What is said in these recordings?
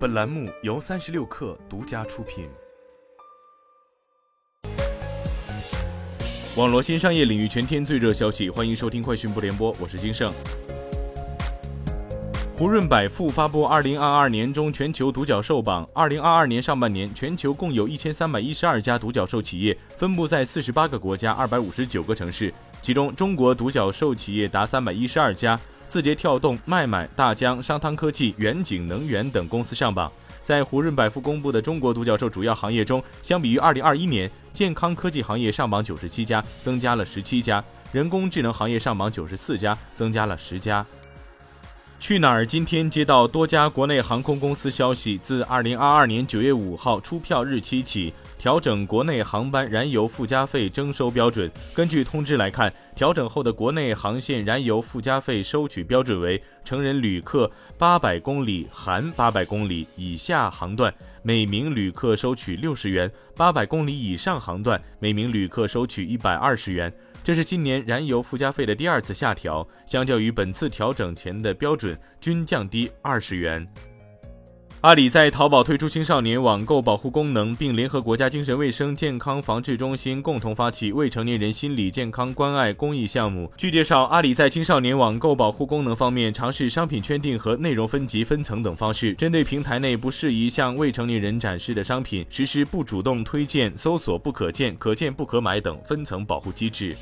本栏目由三十六氪独家出品。网络新商业领域全天最热消息，欢迎收听快讯不联播，我是金盛。胡润百富发布二零二二年中全球独角兽榜，二零二二年上半年，全球共有一千三百一十二家独角兽企业，分布在四十八个国家、二百五十九个城市，其中中国独角兽企业达三百一十二家。字节跳动、脉脉、大疆、商汤科技、远景能源等公司上榜。在胡润百富公布的中国独角兽主要行业中，相比于2021年，健康科技行业上榜97家，增加了17家；人工智能行业上榜94家，增加了10家。去哪儿今天接到多家国内航空公司消息，自2022年9月5号出票日期起。调整国内航班燃油附加费征收标准。根据通知来看，调整后的国内航线燃油附加费收取标准为：成人旅客八百公里含八百公里以下航段，每名旅客收取六十元；八百公里以上航段，每名旅客收取一百二十元。这是今年燃油附加费的第二次下调，相较于本次调整前的标准，均降低二十元。阿里在淘宝推出青少年网购保护功能，并联合国家精神卫生健康防治中心共同发起未成年人心理健康关爱公益项目。据介绍，阿里在青少年网购保护功能方面，尝试商品圈定和内容分级分层等方式，针对平台内不适宜向未成年人展示的商品，实施不主动推荐、搜索不可见、可见不可买等分层保护机制。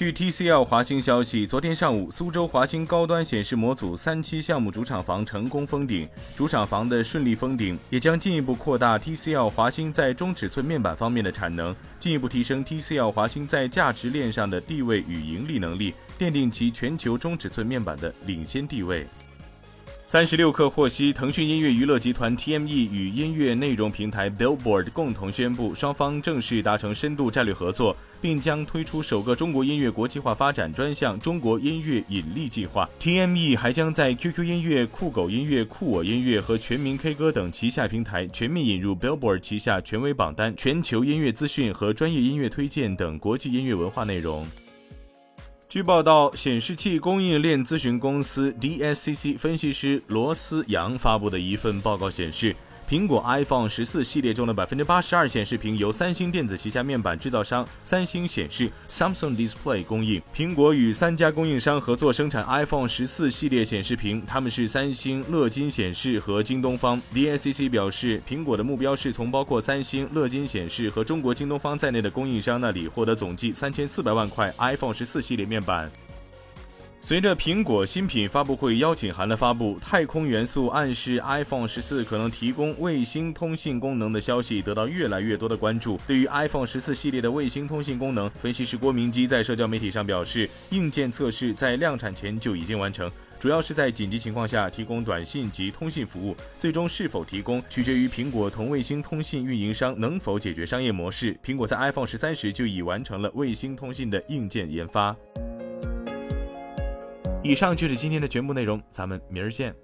据 TCL 华星消息，昨天上午，苏州华星高端显示模组三期项目主厂房成功封顶。主厂房的顺利封顶，也将进一步扩大 TCL 华星在中尺寸面板方面的产能，进一步提升 TCL 华星在价值链上的地位与盈利能力，奠定其全球中尺寸面板的领先地位。三十六氪获悉，腾讯音乐娱乐集团 TME 与音乐内容平台 Billboard 共同宣布，双方正式达成深度战略合作，并将推出首个中国音乐国际化发展专项“中国音乐引力计划”。TME 还将在 QQ 音乐、酷狗音乐、酷我音乐和全民 K 歌等旗下平台全面引入 Billboard 旗下权威榜单、全球音乐资讯和专业音乐推荐等国际音乐文化内容。据报道，显示器供应链咨询公司 DSCC 分析师罗思阳发布的一份报告显示。苹果 iPhone 十四系列中的百分之八十二显示屏由三星电子旗下面板制造商三星显示 （Samsung Display） 供应。苹果与三家供应商合作生产 iPhone 十四系列显示屏，他们是三星、乐金显示和京东方。DSCC 表示，苹果的目标是从包括三星、乐金显示和中国京东方在内的供应商那里获得总计三千四百万块 iPhone 十四系列面板。随着苹果新品发布会邀请函的发布，太空元素暗示 iPhone 十四可能提供卫星通信功能的消息得到越来越多的关注。对于 iPhone 十四系列的卫星通信功能，分析师郭明基在社交媒体上表示，硬件测试在量产前就已经完成，主要是在紧急情况下提供短信及通信服务。最终是否提供，取决于苹果同卫星通信运营商能否解决商业模式。苹果在 iPhone 十三时就已完成了卫星通信的硬件研发。以上就是今天的全部内容，咱们明儿见。